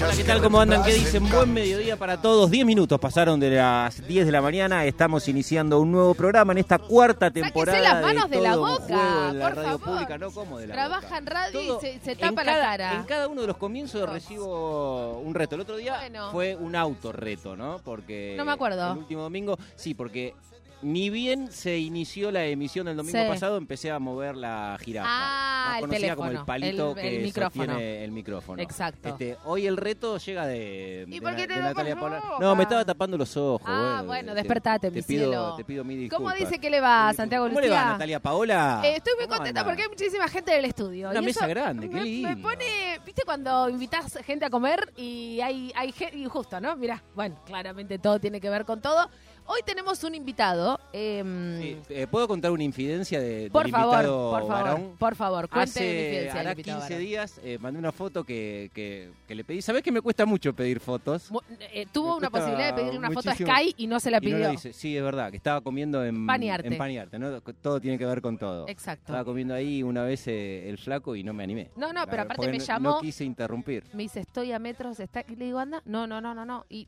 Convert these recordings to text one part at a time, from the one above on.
Hola, ¿qué tal? ¿Cómo andan? ¿Qué dicen? Buen mediodía para todos. Diez minutos pasaron de las 10 de la mañana. Estamos iniciando un nuevo programa en esta cuarta temporada. las manos de, de la boca, la por radio favor. pública, no como de la Trabaja boca. en radio Todo- y se, tapa la cara. En cada uno de los comienzos recibo un reto. El otro día Bueno. fue un autorreto, ¿no? Porque No me acuerdo. El último domingo, sí, porque ni bien se inició la emisión del domingo Sí. pasado, empecé a mover la jirafa. Ah, más el conocida como el palito el- el que micrófono. sostiene el micrófono. Exacto. Este, hoy el reto llega de, ¿Y de por qué te de Natalia la Paula. No, me estaba tapando los ojos. Ah, bueno, te- despertate, te mi pido, cielo. Te pido mi ¿Cómo disculpa. dice que le va, Santiago ¿Cómo le va, Lucía? Natalia Paola? Eh, estoy muy ¿Cómo contenta anda? porque hay muchísima gente en el estudio. Una y mesa eso grande, qué lindo. Me pone, ¿viste cuando invitas gente a comer y hay, hay gente, y justo, ¿no? Mira, bueno, claramente todo tiene que ver con todo. Hoy tenemos un invitado. em, Sí, eh, ¿Puedo contar una infidencia de, por del favor, invitado por favor, varón? por favor, cuente Hace infidencia hará invitado 15 varón. días eh, mandé una foto que, que, que le pedí. ¿Sabés que me cuesta mucho pedir fotos? Eh, tuvo Me una posibilidad de pedirle una foto a. Sky y no se la Y no pidió. hice. Sí, es verdad, que estaba comiendo en Paniarte. en Paniarte, ¿no? Todo tiene que ver con todo. Exacto. Estaba comiendo ahí una vez eh, el flaco y no me animé. No, no, pero verdad, aparte me llamó. No quise interrumpir. Me dice, estoy a metros, está... y le digo, anda, no, no, no, no, no. Y,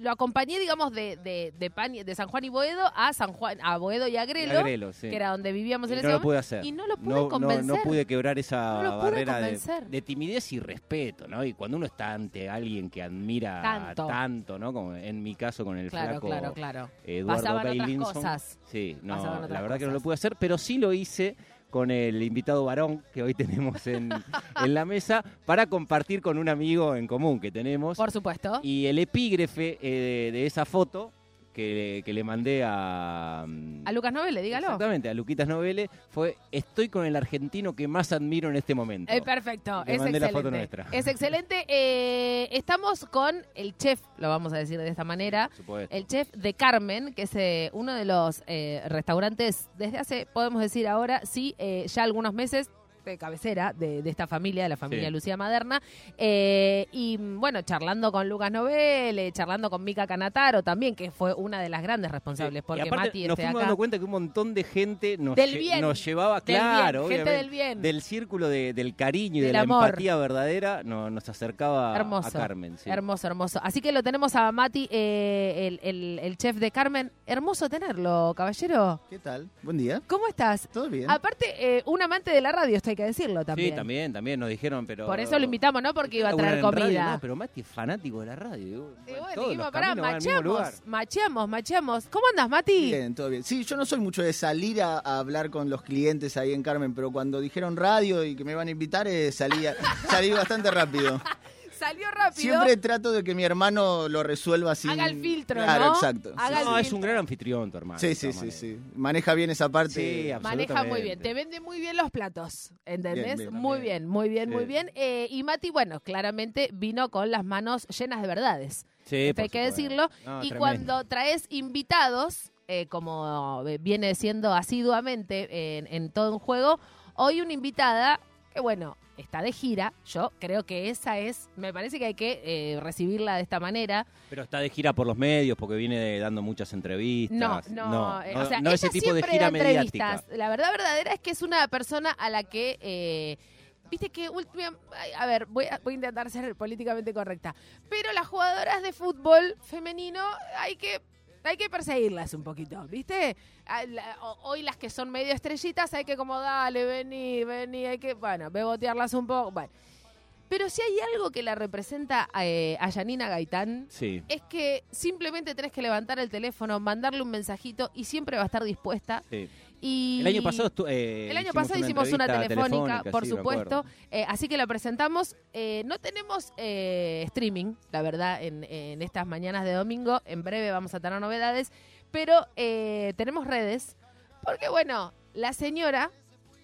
lo acompañé, digamos, de, de, de, Pani- de San Juan y Boedo a San Juan, a Boedo y Agrelo, sí. que era donde vivíamos en Y ese no lo pude hacer. Y no lo pude no, convencer. No, pude quebrar esa pude barrera de, timidez y respeto, ¿no? Y cuando uno está ante alguien que admira Tanto. tanto, ¿no? Como en mi caso con el Claro, flaco claro, claro. Eduardo Pasaban otras cosas. Sí, no, la verdad que no lo pude hacer, pero sí lo hice con el invitado varón que hoy tenemos en, en la mesa para compartir con un amigo en común que tenemos. Por supuesto. Y el epígrafe eh, de esa foto que, que le mandé a... mm, A Lucas Novele, dígalo. Exactamente, a Luquitas Novele fue Estoy con el argentino que más admiro en este momento. Eh, perfecto, Le es mandé la excelente. foto nuestra. Es excelente. Eh, estamos con el chef, lo vamos a decir de esta manera, supuesto. el chef de Carmen, que es eh, uno de los eh, restaurantes desde hace, podemos decir ahora, sí, eh, ya algunos meses de cabecera de, de esta familia, de la familia Sí. Lucía Maderna. Eh, y bueno, charlando con Lucas Novele, charlando con Mica Canataro también, que fue una de las grandes responsables, Sí. porque y aparte Mati nos esté fuimos acá. dando cuenta que un montón de gente nos, Del bien. nos llevaba, Del claro, bien, gente del bien. del círculo de- del cariño y Del de la amor. empatía verdadera, no- nos acercaba Hermoso. a Carmen. sí. Hermoso, hermoso. Así que lo tenemos a Mati, eh, el, el- el chef de Carmen. Hermoso tenerlo, caballero. ¿Qué tal? Buen día. ¿Cómo estás? ¿Todo bien? Aparte, eh, un amante de la radio, esto hay que decirlo también. Sí, también, también nos dijeron, pero... Por eso lo invitamos, ¿no? Porque iba a traer en radio, comida. no, pero Mati es fanático de la radio. digo, Y bueno, dijimos, pará. ¿Cómo andas, Mati? Bien, todo bien. Sí, yo no soy mucho de salir a, a hablar con los clientes ahí en Carmen, pero cuando dijeron radio y que me van a invitar, eh, salí, salí bastante rápido. Salió rápido. Siempre trato de que mi hermano lo resuelva sin... Haga el filtro, Claro, ¿no? exacto. Haga el No, es filtro. un gran anfitrión tu hermano. Sí, de sí, todas sí, maneras. sí. Maneja bien esa parte. Sí, Maneja muy bien, te vende muy bien los platos, ¿entendés? Bien, bien, muy bien. bien, muy bien, muy bien. Eh, y Mati, bueno, claramente vino con las manos llenas de verdades. Sí, por hay que supuesto. decirlo. No, y tremendo. cuando traes invitados, eh, como viene siendo asiduamente en, en todo un juego, hoy una invitada que, bueno, está de gira. Yo creo que esa es, me parece que hay que eh, recibirla de esta manera. Pero está de gira por los medios porque viene de- dando muchas entrevistas. No, no, eh, o sea, no ese tipo de gira mediática. La verdad verdadera es que es una persona a la que, eh, viste que, a ver, voy a, voy a intentar ser políticamente correcta, pero las jugadoras de fútbol femenino hay que hay que perseguirlas un poquito, ¿viste? A la- o- Hoy las que son medio estrellitas hay que como, dale, vení, vení, hay que, bueno, bebotearlas un poco, bueno. Pero si hay algo que la representa eh, a Yanina Gaitán, Sí. es que simplemente tenés que levantar el teléfono, mandarle un mensajito y siempre va a estar dispuesta. sí. Y El año pasado eh, el año pasado hicimos una telefónica, por sí, supuesto. Eh, así que la presentamos. Eh, no tenemos eh, streaming, la verdad, en, en estas mañanas de domingo. En breve vamos a tener novedades. Pero eh, tenemos redes. Porque, bueno, la señora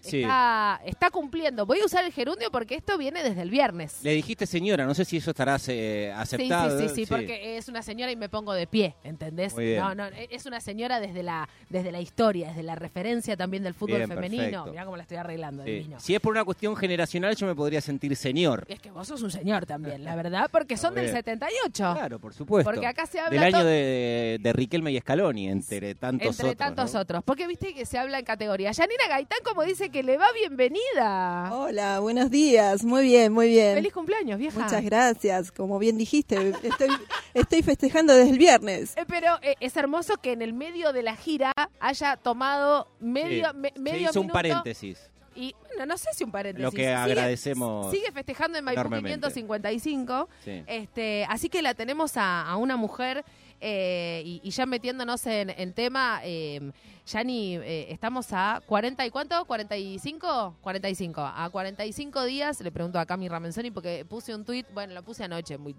Sí. está, está cumpliendo. Voy a usar el gerundio porque esto viene desde el viernes. Le dijiste señora, no sé si eso estará eh, aceptado. Sí, sí, sí, sí, porque es una señora y me pongo de pie, ¿entendés? No, no, es una señora desde la, desde la historia, desde la referencia también del fútbol Bien, femenino. Mirá cómo la estoy arreglando. Si es por una cuestión generacional, yo me podría sentir señor. Es que vos sos un señor también, la verdad, porque son del bien. 78. Claro, por supuesto. Porque acá se habla Del año de, de Riquelme y Scaloni, entre tantos entre otros. tantos ¿no? otros. Porque viste que se habla en categoría. Yanina Gaitán, como dice que le va bienvenida. Hola, buenos días. Muy bien, muy bien. Feliz cumpleaños, vieja. Muchas gracias. Como bien dijiste, estoy, estoy festejando desde el viernes. Eh, pero eh, es hermoso que en el medio de la gira haya tomado medio, Sí, me- se medio hizo un paréntesis. Y bueno, no sé si un paréntesis. Lo que Sigue- agradecemos Sigue festejando en Maipú enormemente. 555. Sí. Este, así que la tenemos a, a una mujer eh, y, ya metiéndonos en, en tema, eh, Yani, eh, estamos a 40 y cuánto, 45, 45. A 45 días, le pregunto a Cami Ramenzoni porque puse un tuit, bueno, lo puse anoche, muy,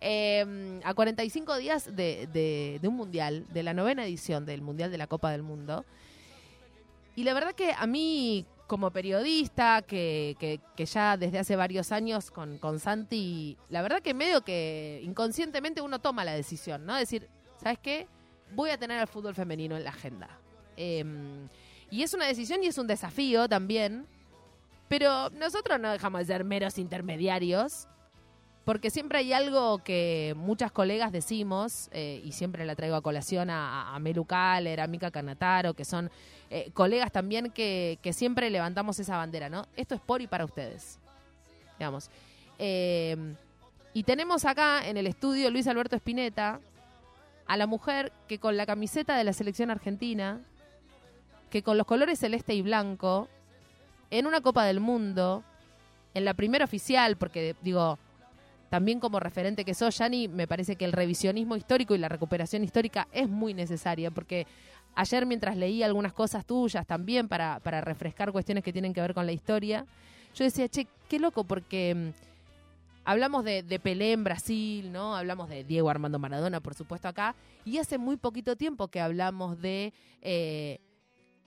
eh, a 45 días de, de- de un mundial, de la novena edición del Mundial de la Copa del Mundo. Y la verdad que a mí, como periodista, que, que- que ya desde hace varios años con, con Santi, la verdad que medio que inconscientemente uno toma la decisión, ¿no? Decir, ¿sabes qué? Voy a tener al fútbol femenino en la agenda. Eh, y es una decisión y es un desafío también. Pero nosotros no dejamos de ser meros intermediarios. Porque siempre hay algo que muchas colegas decimos, eh, y siempre la traigo a colación a, a Melu Kaller, a Mika Canataro, que son eh, colegas también que, siempre levantamos esa bandera, ¿no? Esto es por y para ustedes. Digamos. Eh, y tenemos acá en el estudio Luis Alberto Espineta a la mujer que con la camiseta de la selección argentina, que con los colores celeste y blanco, en una Copa del Mundo, en la primera oficial, porque digo, también como referente que sos, Yani, me parece que el revisionismo histórico y la recuperación histórica es muy necesaria, porque ayer mientras leí algunas cosas tuyas también para, para refrescar cuestiones que tienen que ver con la historia, yo decía, che, qué loco, porque mm, hablamos de, de Pelé en Brasil, ¿no? Hablamos de Diego Armando Maradona, por supuesto, acá, y hace muy poquito tiempo que hablamos de eh,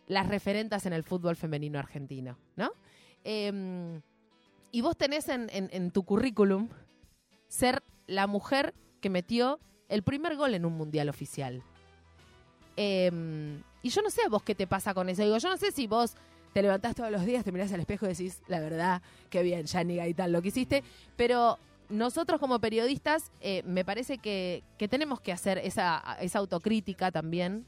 las referentas en el fútbol femenino argentino, ¿no? Em, y vos tenés en, en- en tu currículum ser la mujer que metió el primer gol en un mundial oficial. Em, y yo no sé a vos qué te pasa con eso. Digo, yo no sé si vos te levantás todos los días, te mirás al espejo y decís, la verdad, qué bien, Yani Gaitán, lo que hiciste. Pero nosotros como periodistas, eh, me parece que, que tenemos que hacer esa, esa autocrítica también.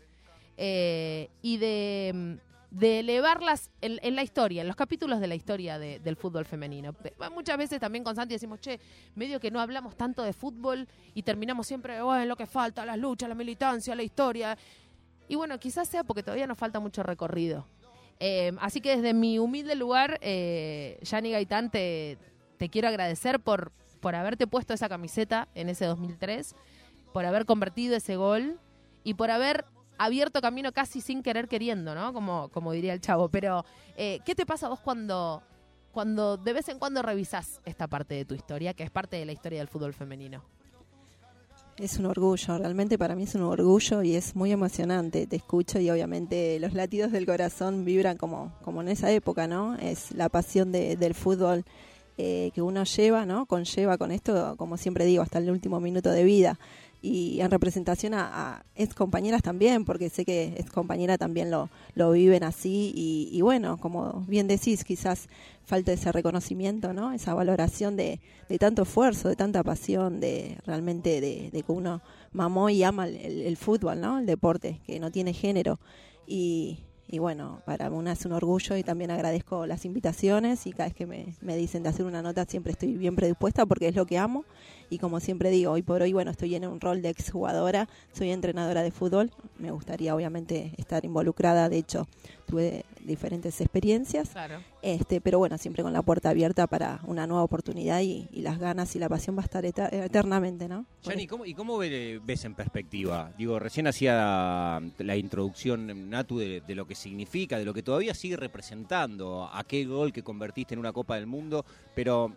eh, y de, de elevarlas en, en la historia, en los capítulos de la historia de- del fútbol femenino. Muchas veces también con Santi decimos, che, medio que no hablamos tanto de fútbol y terminamos siempre, bueno, lo que falta, las luchas, la militancia, la historia. Y bueno, quizás sea porque todavía nos falta mucho recorrido. Eh, así que desde mi humilde lugar, eh, Gaitán, te, te quiero agradecer por, por haberte puesto esa camiseta en ese 2003, por haber convertido ese gol y por haber abierto camino casi sin querer queriendo, ¿no? Como, como diría el chavo. Pero, eh, ¿qué te pasa vos cuando, cuando de vez en cuando revisás esta parte de tu historia, que es parte de la historia del fútbol femenino? Es un orgullo, realmente para mí es un orgullo y es muy emocionante. Te escucho y obviamente los latidos del corazón vibran como, como en esa época, ¿no? Es la pasión de- del fútbol eh, que uno lleva, ¿no? Conlleva con esto, como siempre digo, hasta el último minuto de vida. Y en representación a, a ex compañeras también, porque sé que ex compañeras también lo, lo viven así. Y, y bueno, como bien decís, quizás falta ese reconocimiento, ¿no? Esa valoración de, de tanto esfuerzo, de tanta pasión, de realmente de, que uno mamó y ama el- el fútbol, ¿no? El deporte, que no tiene género. Y, y bueno, para mí es un orgullo y también agradezco las invitaciones y cada vez que me, me dicen de hacer una nota siempre estoy bien predispuesta porque es lo que amo. Y como siempre digo, hoy por hoy, bueno, estoy en un rol de exjugadora, soy entrenadora de fútbol, me gustaría obviamente estar involucrada, de hecho tuve diferentes experiencias, Claro. este, pero bueno, siempre con la puerta abierta para una nueva oportunidad y, y las ganas y la pasión va a estar eta- eternamente, ¿no? Yani, ¿cómo, ¿y cómo ve- ves en perspectiva? Digo, recién hacía la introducción, Natu, de, de lo que significa, de lo que todavía sigue representando, aquel gol que convertiste en una Copa del Mundo, pero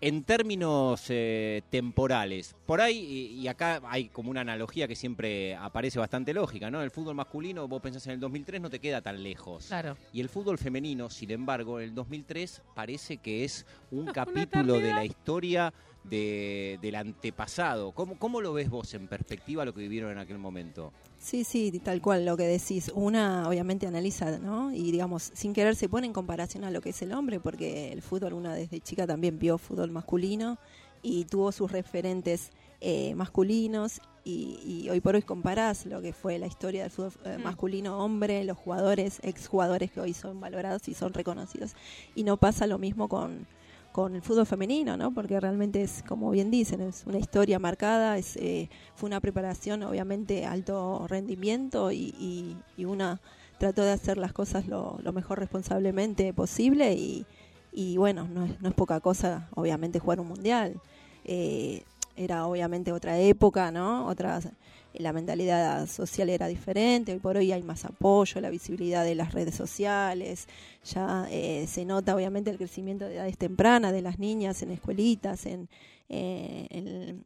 en términos eh, temporales, por ahí, y, y acá hay como una analogía que siempre aparece bastante lógica, ¿no? El fútbol masculino, vos pensás en el 2003, no te queda tan lejos. Claro. Y el fútbol femenino, sin embargo, en el 2003 parece que es un capítulo de la historia de, del antepasado. ¿Cómo, ¿Cómo lo ves vos en perspectiva lo que vivieron en aquel momento? Sí, sí, tal cual lo que decís. Una obviamente analiza, ¿no? Y digamos, sin querer se pone en comparación a lo que es el hombre, porque el fútbol, una desde chica también vio fútbol masculino y tuvo sus referentes eh, masculinos y, y hoy por hoy comparás lo que fue la historia del fútbol eh, Mm. masculino hombre, los jugadores, exjugadores que hoy son valorados y son reconocidos. Y no pasa lo mismo con, con el fútbol femenino, ¿no? Porque realmente es, como bien dicen, es una historia marcada, es, eh, fue una preparación, obviamente, alto rendimiento y, una trató de hacer las cosas lo, mejor responsablemente posible y, y bueno, no es, no es poca cosa, obviamente, jugar un mundial. Eh, era obviamente otra época, ¿no? Otras, la mentalidad social era diferente, hoy por hoy hay más apoyo, la visibilidad de las redes sociales, ya eh, se nota obviamente el crecimiento de edades tempranas de las niñas en escuelitas, en, eh,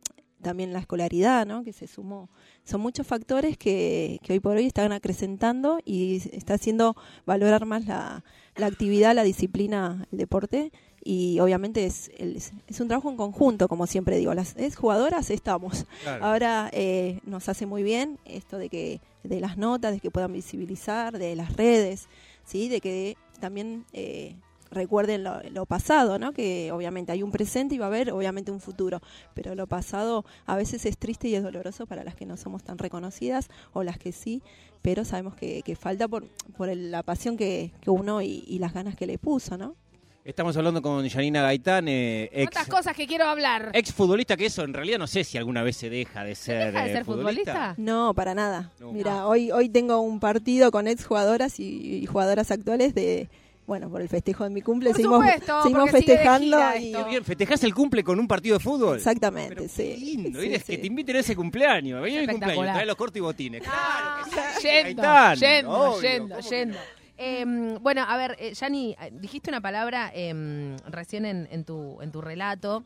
también la escolaridad, ¿no? Que se sumó. Son muchos factores que, que hoy por hoy están acrecentando y está haciendo valorar más la, la actividad, la disciplina, el deporte y obviamente es, es un trabajo en conjunto, como siempre digo, las es jugadoras estamos. Ahora eh, nos hace muy bien esto de que de las notas, de que puedan visibilizar, de las redes, sí, de que también eh, recuerden lo, lo pasado, ¿no? Que obviamente hay un presente y va a haber obviamente un futuro, pero lo pasado a veces es triste y es doloroso para las que no somos tan reconocidas o las que sí, pero sabemos que, que falta por, por el- la pasión que, que uno y, y las ganas que le puso, ¿no? Estamos hablando con Janina Gaitán, eh, ex, ¿Cuántas cosas que quiero hablar? ex futbolista, que eso en realidad no sé si alguna vez se deja de ser, ¿Deja de eh, ser futbolista? No, para nada. No. Mira, hoy hoy tengo un partido con ex jugadoras y, y jugadoras actuales de, bueno, por el festejo de mi cumple. Por seguimos supuesto, seguimos porque sigue de festejando gira y esto. Qué bien, ¿festejás el cumple con un partido de fútbol? exactamente, Pero sí. qué lindo, Sí, eres sí. que te inviten a ese cumpleaños. Vení a mi cumpleaños, trae los cortos y botines. Ah, Claro que sí, yendo, Gaitán, yendo, obvio, yendo, ¿cómo que yendo. Eh, bueno, a ver, eh, Yani, eh, dijiste una palabra eh, recién en, en tu, en tu relato,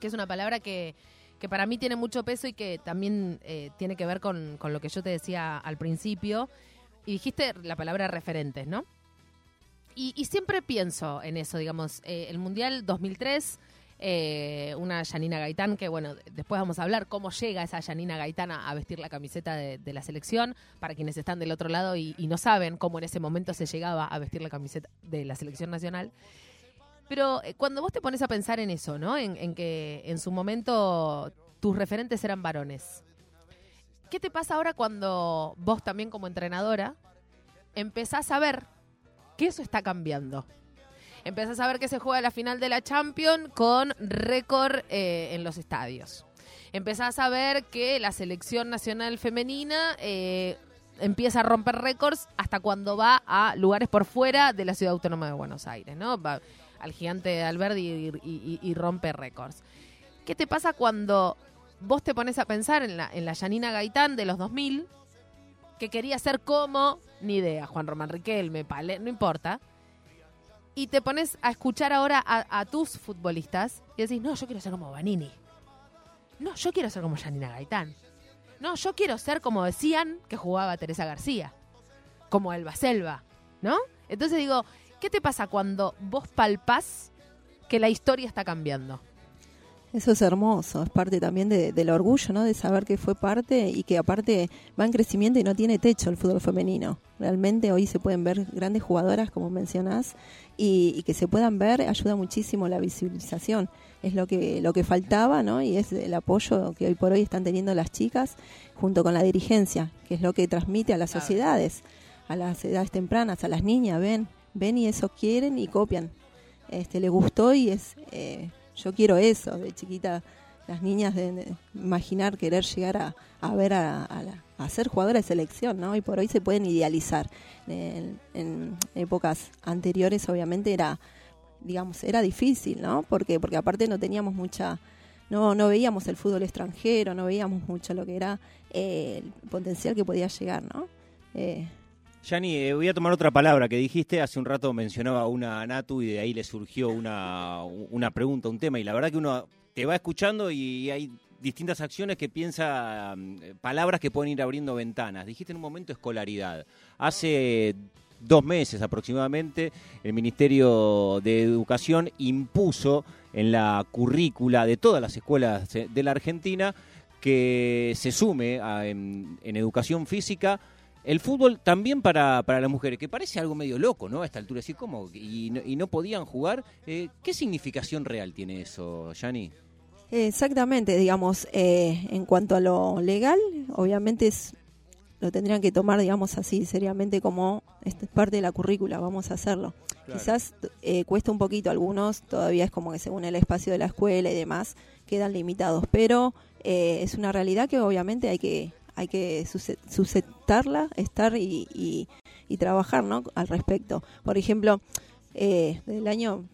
que es una palabra que, que para mí tiene mucho peso y que también eh, tiene que ver con, con lo que yo te decía al principio. Y dijiste la palabra referentes, ¿no? Y, y siempre pienso en eso, digamos, el Mundial 2003, eh, una Janina Gaitán, que bueno, después vamos a hablar cómo llega esa Janina Gaitán a, vestir la camiseta de, la selección, para quienes están del otro lado y, y no saben cómo en ese momento se llegaba a vestir la camiseta de la selección nacional. Pero eh, cuando vos te pones a pensar en eso, ¿no? En, en que en su momento tus referentes eran varones. ¿Qué te pasa ahora cuando vos también como entrenadora empezás a ver que eso está cambiando? Empezás a ver que se juega la final de la Champions con récord eh, en los estadios. Empezás a ver que la selección nacional femenina eh, empieza a romper récords hasta cuando va a lugares por fuera de la ciudad autónoma de Buenos Aires, ¿no? Va al gigante Alberdi y, y- rompe récords. ¿Qué te pasa cuando vos te pones a pensar en la, en la Gaitán de los 2000, que quería ser como, ni idea, Juan Román Riquelme, Pale, no importa, y te pones a escuchar ahora a, a tus futbolistas y decís, no, yo quiero ser como Vanini. No, yo quiero ser como Yanina Gaitán. No, yo quiero ser como decían que jugaba Teresa García. Como Elba Selva, ¿no? Entonces digo, ¿qué te pasa cuando vos palpás que la historia está cambiando? Eso es hermoso, es parte también de- del orgullo, ¿no? De saber que fue parte y que aparte va en crecimiento y no tiene techo el fútbol femenino. Realmente hoy se pueden ver grandes jugadoras, como mencionás, y, y que se puedan ver ayuda muchísimo la visibilización. Es lo que, lo que faltaba, ¿no? Y es el apoyo que hoy por hoy están teniendo las chicas junto con la dirigencia, que es lo que transmite a las Claro. sociedades, a las edades tempranas, a las niñas, ven, ven y eso quieren y copian. Este, le gustó y es... eh, yo quiero eso, de chiquita las niñas de, imaginar querer llegar a, a ver a, a, la- a ser jugadora de selección, ¿no? Y por hoy se pueden idealizar. En, en épocas anteriores obviamente era, digamos, era difícil, ¿no? Porque, porque aparte no teníamos mucha, no, no veíamos el fútbol extranjero, no veíamos mucho lo que era eh, el potencial que podía llegar, ¿no? Eh, Yani, eh, voy a tomar otra palabra que dijiste. Hace un rato mencionaba una Natu y de ahí le surgió una, una pregunta, un tema. Y la verdad que uno te va escuchando y hay distintas acciones que piensa, mm, palabras que pueden ir abriendo ventanas. Dijiste en un momento escolaridad. Hace dos meses aproximadamente, el Ministerio de Educación impuso en la currícula de todas las escuelas de la Argentina que se sume a- en, educación física el fútbol también para, para las mujeres, que parece algo medio loco, ¿no? A esta altura, decir, ¿cómo? Y no, podían jugar. Eh, ¿Qué significación real tiene eso, Yani? Exactamente, digamos, eh, en cuanto a lo legal, obviamente es, lo tendrían que tomar, digamos así, seriamente como esta es parte de la currícula, vamos a hacerlo. Quizás eh, cuesta un poquito, algunos todavía es como que según el espacio de la escuela y demás quedan limitados, pero eh, es una realidad que obviamente hay que hay que sujetarla, estar y, y, y, trabajar ¿no? al respecto. Por ejemplo, eh, del año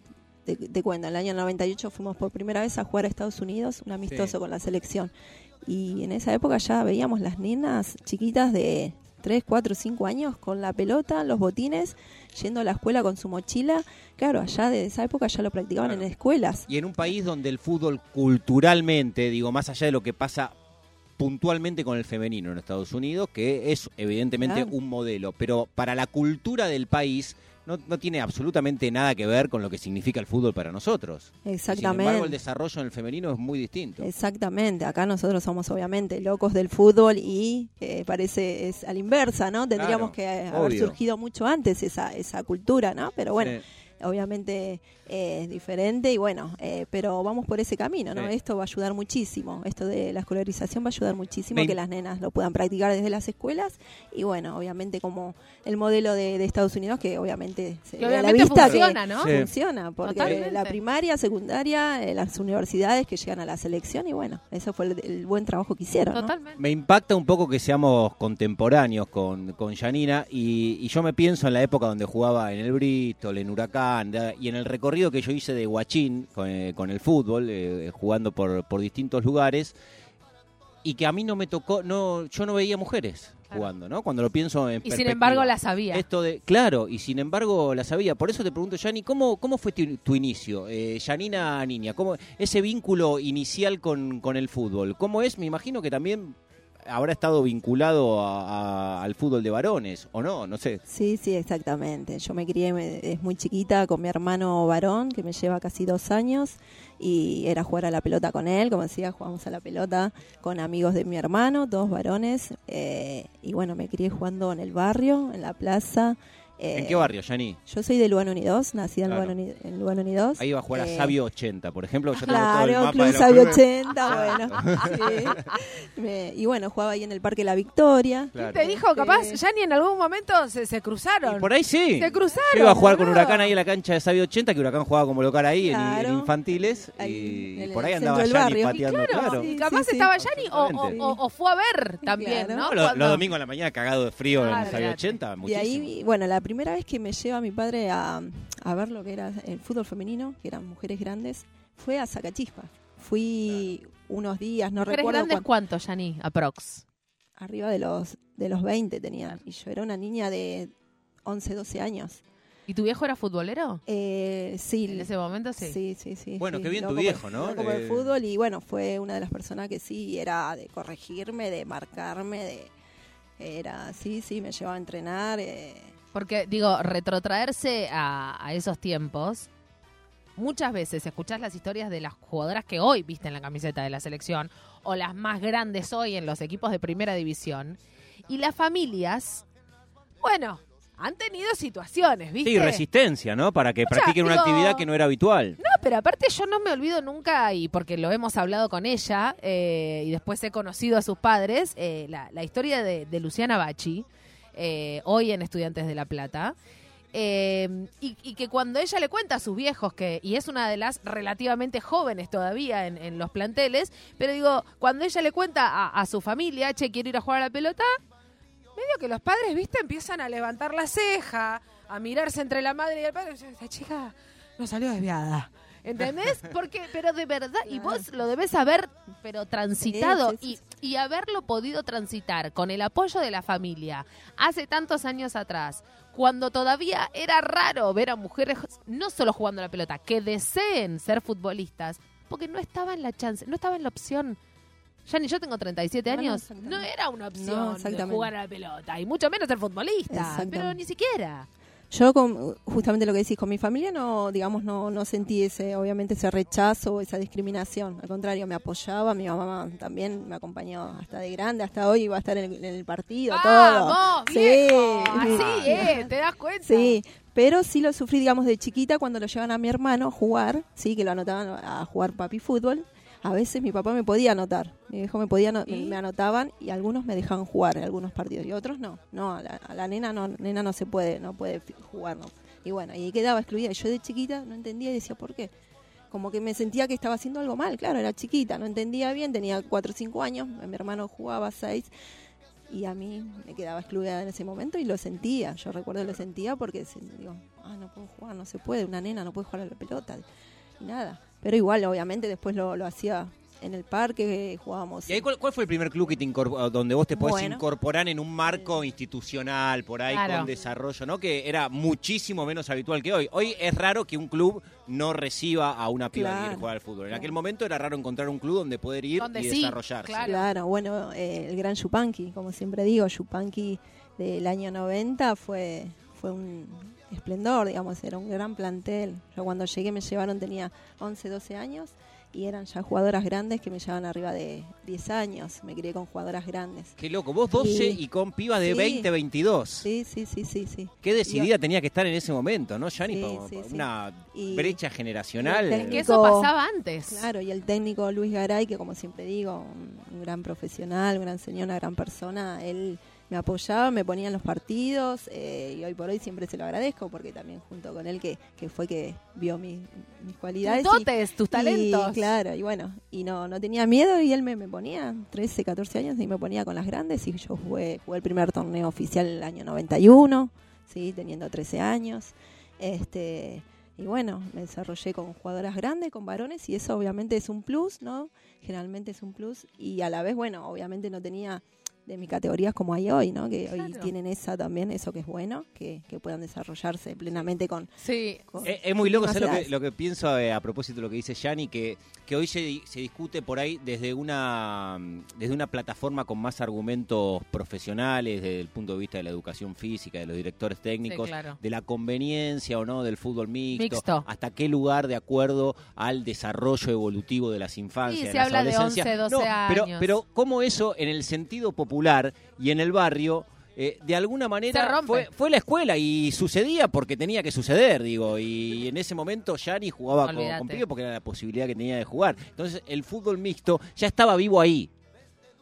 te, te, cuento, en el año 98 fuimos por primera vez a jugar a Estados Unidos, un amistoso Sí. con la selección. Y en esa época ya veíamos las nenas chiquitas de 3, 4, 5 años con la pelota, los botines, yendo a la escuela con su mochila. Claro, allá de esa época ya lo practicaban Claro. en escuelas. Y en un país donde el fútbol culturalmente, digo, más allá de lo que pasa puntualmente con el femenino en Estados Unidos, que es evidentemente Claro. un modelo, pero para la cultura del país no, no tiene absolutamente nada que ver con lo que significa el fútbol para nosotros. Sin Exactamente. embargo, el desarrollo en el femenino es muy distinto. Exactamente, acá nosotros somos obviamente locos del fútbol y eh, parece es a la inversa, ¿no? Tendríamos Claro, que haber obvio. surgido mucho antes esa, esa cultura, ¿no? Pero bueno, Sí. Obviamente eh, es diferente y bueno, eh, pero vamos por ese camino, ¿no? Sí. Esto va a ayudar muchísimo, esto de la escolarización va a ayudar muchísimo Me- que las nenas lo puedan practicar desde las escuelas y bueno, obviamente como el modelo de, de Estados Unidos que obviamente se Que a la obviamente vista funciona, que ¿no? Sí. funciona, porque Totalmente. la primaria, secundaria, eh, las universidades que llegan a la selección y bueno, eso fue el, el buen trabajo que hicieron, ¿no? Totalmente. Me impacta un poco que seamos contemporáneos con, con Janina y, y yo me pienso en la época donde jugaba en el Bristol, en Huracán da- y en el recorrido que yo hice de Guachín con, eh, con el fútbol, eh, jugando por, por distintos lugares y que a mí no me tocó, no, yo no veía mujeres Claro. jugando, ¿no? Cuando lo pienso en Y sin embargo la sabía. Esto de, claro, y sin embargo la sabía. Por eso te pregunto, Yani, ¿cómo, cómo fue tu, tu inicio? Eh, Yanina Niña, ¿cómo, ese vínculo inicial con, con el fútbol, ¿cómo es? Me imagino que también habrá estado vinculado a- al fútbol de varones, ¿o no? No sé. Sí, sí, exactamente. Yo me crié es muy chiquita con mi hermano varón, que me lleva casi dos años, y era jugar a la pelota con él, como decía, jugamos a la pelota con amigos de mi hermano, dos varones, eh, y bueno, me crié jugando en el barrio, en la plaza. Eh, ¿En qué barrio, Yani? Yo soy de Lugano Unidos, nacida en Claro. Lugano, en Lugano Unidos. Ahí va a jugar Eh, a Sabio 80, por ejemplo. Yo tengo todo el Claro, mapa Club de los Sabio clubes. 80, bueno. sí. Me- y bueno, jugaba ahí en el Parque La Victoria. Claro. Te dijo, capaz, Este- ya ni en algún momento se, se cruzaron. Y por ahí sí. Se cruzaron. Yo iba a jugar con. Huracán ahí en la cancha de Sabio 80, que Huracán jugaba como local ahí en- en, Claro. infantiles. Ahí, y, en por ahí andaba Yani pateando. Claro, claro. y Sí, capaz sí, estaba Yani o, o- Absolutamente. o- o fue a ver también, Claro. ¿no? Los domingos a la mañana cagado de frío en Sabio olvidate. 80, Y ahí, bueno, la primera vez que me lleva mi padre a, a ver lo que era el fútbol femenino, que eran mujeres grandes, fue a Zacachispa. Fui unos días, no ¿Mujeres recuerdo grandes cuánto, cuánto, Yani? Aprox. arriba de los de los 20 tenían. Y yo era una niña de 11, 12 años. ¿Y tu viejo era futbolero? Eh, sí, En ese momento sí. sí, sí, sí. Bueno, sí, qué bien tu viejo, ¿no? por el Eh, fútbol y bueno, fue una de las personas que sí, era de corregirme, de marcarme, de... Era, sí, sí, me llevaba a entrenar. eh, Porque, digo, retrotraerse a, a esos tiempos, muchas veces escuchás las historias de las jugadoras que hoy visten la camiseta de la selección o las más grandes hoy en los equipos de primera división y las familias, bueno, han tenido situaciones, ¿viste? Sí, resistencia, ¿no? Para que Mucha, practiquen una actividad que no era habitual. No, pero aparte yo no me olvido nunca, y porque lo hemos hablado con ella, eh, y después he conocido a sus padres, eh, la, la historia de, de Luciana Bachi, eh, hoy en Estudiantes de La Plata, eh, y, y que cuando ella le cuenta a sus viejos, que y es una de las relativamente jóvenes todavía en, en los planteles, pero digo, cuando ella le cuenta a, a su familia, che, quiero ir a jugar a la pelota, medio que los padres, viste, empiezan a levantar la ceja, a mirarse entre la madre y el padre, esta chica no salió desviada. ¿Entendés? Porque, pero de verdad, y vos lo debes haber, pero transitado, y, y haberlo podido transitar con el apoyo de la familia hace tantos años atrás, cuando todavía era raro ver a mujeres no solo jugando a la pelota, que deseen ser futbolistas, porque no estaba en la chance, no estaba en la opción. Ya ni yo tengo 37 No, no, años, no era una opción jugar a la pelota, y mucho menos ser futbolista, pero ni siquiera. Yo, con, justamente lo que decís, con mi familia no, digamos, no, no sentí ese, obviamente, ese rechazo esa discriminación. Al contrario, me apoyaba, mi mamá también me acompañó hasta de grande, hasta hoy iba a estar en el, en el partido, ¡Vamos, todo. viejo! Sí. Así, ¿eh? ¿Te das cuenta? Sí, pero sí lo sufrí, digamos, de chiquita cuando lo llevan a mi hermano a jugar, sí, que lo anotaban a jugar papi fútbol. A veces mi papá me podía anotar, mi viejo me podía me anotaban y algunos me dejaban jugar en algunos partidos y otros no, no, a la, a la nena no, nena no se puede, no puede jugar, no. Y bueno, y quedaba excluida. Yo de chiquita no entendía y decía, ¿por qué? Como que me sentía que estaba haciendo algo mal, claro, era chiquita, no entendía bien, tenía 4 o 5 años, mi hermano jugaba 6 y a mí me quedaba excluida en ese momento y lo sentía, yo recuerdo que lo sentía porque digo, ah, no puedo jugar, no se puede, una nena no puede jugar a la pelota nada. Pero igual, obviamente, después lo, lo hacía en el parque, jugábamos. ¿Y ahí cuál, cuál fue el primer club que te donde vos te podés Bueno. incorporar en un marco institucional, por ahí, Claro. con desarrollo, ¿no? Que era muchísimo menos habitual que hoy. Hoy es raro que un club no reciba a una piba que Claro. quiere jugar al fútbol. En Claro. aquel momento era raro encontrar un club donde poder ir Donde y sí, desarrollarse. claro. Claro, bueno, eh, el gran Yupanqui, como siempre digo, Yupanqui del año 90 fue, fue un esplendor, digamos, era un gran plantel. Yo cuando llegué me llevaron, tenía 11, 12 años y eran ya jugadoras grandes que me llevaban arriba de 10 años. Me crié con jugadoras grandes. Qué loco, vos 12 Sí. y con pibas de Sí. 20, 22. Sí, sí, sí, sí, sí. Qué decidida tenía que estar en ese momento, ¿no, Yani? Sí, sí. Una brecha generacional. Es que eso pasaba antes. Claro, y el técnico Luis Garay, que como siempre digo, un, un gran profesional, un gran señor, una gran persona, él me apoyaba, me ponía en los partidos eh, y hoy por hoy siempre se lo agradezco porque también junto con él que, que fue que vio mi- mis cualidades. Tus y- dotes, tus y, talentos. claro, y bueno, y no, no tenía miedo y él me, me ponía 13, 14 años y me ponía con las grandes y yo jugué, jugué el primer torneo oficial el año 91, ¿sí? teniendo 13 años. Este, y bueno, me desarrollé con jugadoras grandes, con varones, y eso obviamente es un plus, ¿no? Generalmente es un plus. Y a la vez, bueno, obviamente no tenía de mis categorías como hay hoy, ¿no? Que hoy tienen esa también, eso que es bueno, que, que puedan desarrollarse plenamente con... Sí. con Es, es muy loco, ¿sabes lo que, lo que pienso eh, a propósito de lo que dice Yani? Que, que hoy se, se discute por ahí desde una, desde una plataforma con más argumentos profesionales, desde el punto de vista de la educación física, de los directores técnicos, claro. de la conveniencia o no del fútbol mixto, Mixto. hasta qué lugar de acuerdo al desarrollo evolutivo de las infancias, Sí, de se las habla de adolescencias. 11, 12 No, pero, años. pero cómo eso en el sentido popular y en el barrio... eh, de alguna manera fue, fue la escuela y sucedía porque tenía que suceder, digo, y en ese momento Yani jugaba con, Olvídate. con pibe porque era la posibilidad que tenía de jugar. Entonces el fútbol mixto ya estaba vivo ahí.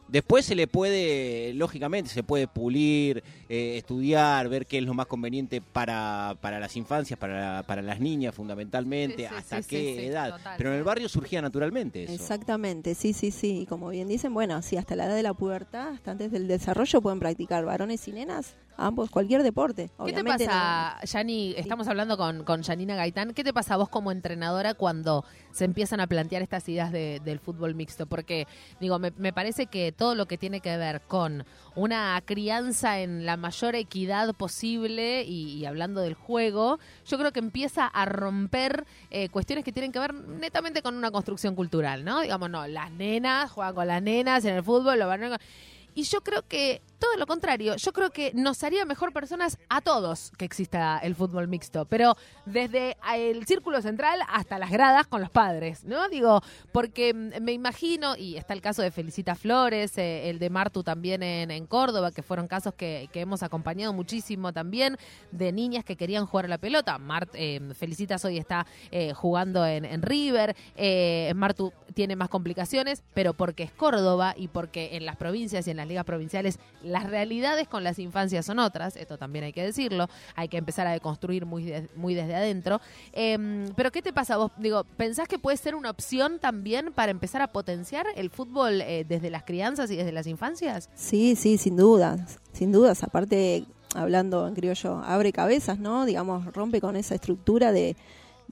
Después se le puede, lógicamente, se puede pulir, eh, estudiar, ver qué es lo más conveniente para, para las infancias, para, para las niñas fundamentalmente, Sí, sí, hasta sí, qué sí, edad. total. Pero en el barrio surgía naturalmente eso. Exactamente, sí, sí, sí. Y como bien dicen, bueno, sí, hasta la edad de la pubertad, hasta antes del desarrollo, pueden practicar varones y nenas, ambos, cualquier deporte. ¿Qué te Obviamente pasa, Yani? Estamos hablando con, con Janina Gaitán. ¿Qué te pasa a vos como entrenadora cuando se empiezan a plantear estas ideas de- del fútbol mixto? Porque, digo, me, me parece que todo lo que tiene que ver con una crianza en la mayor equidad posible y, y hablando del juego, yo creo que empieza a romper eh, cuestiones que tienen que ver netamente con una construcción cultural, ¿no? Digamos, no, las nenas juegan con las nenas en el fútbol, los varones con- y yo creo que todo lo contrario, yo creo que nos haría mejor personas a todos que exista el fútbol mixto, pero desde el círculo central hasta las gradas con los padres, ¿no? Digo, porque mm, me imagino, y está el caso de Felicita Flores, eh, el de Martu también en, en Córdoba, que fueron casos que, que hemos acompañado muchísimo también, de niñas que querían jugar a la pelota. Mart, eh, Felicitas hoy está eh, jugando en, en River, eh, Martu tiene más complicaciones, pero porque es Córdoba y porque en las provincias y en las ligas provinciales las realidades con las infancias son otras, esto también hay que decirlo, hay que empezar a deconstruir muy, de- muy desde adentro. Eh, pero ¿qué te pasa vos? Digo, ¿pensás que puede ser una opción también para empezar a potenciar el fútbol eh, desde las crianzas y desde las infancias? Sí, sí, sin dudas, sin dudas. Aparte, hablando en criollo, abre cabezas, ¿no? Digamos, rompe con esa estructura de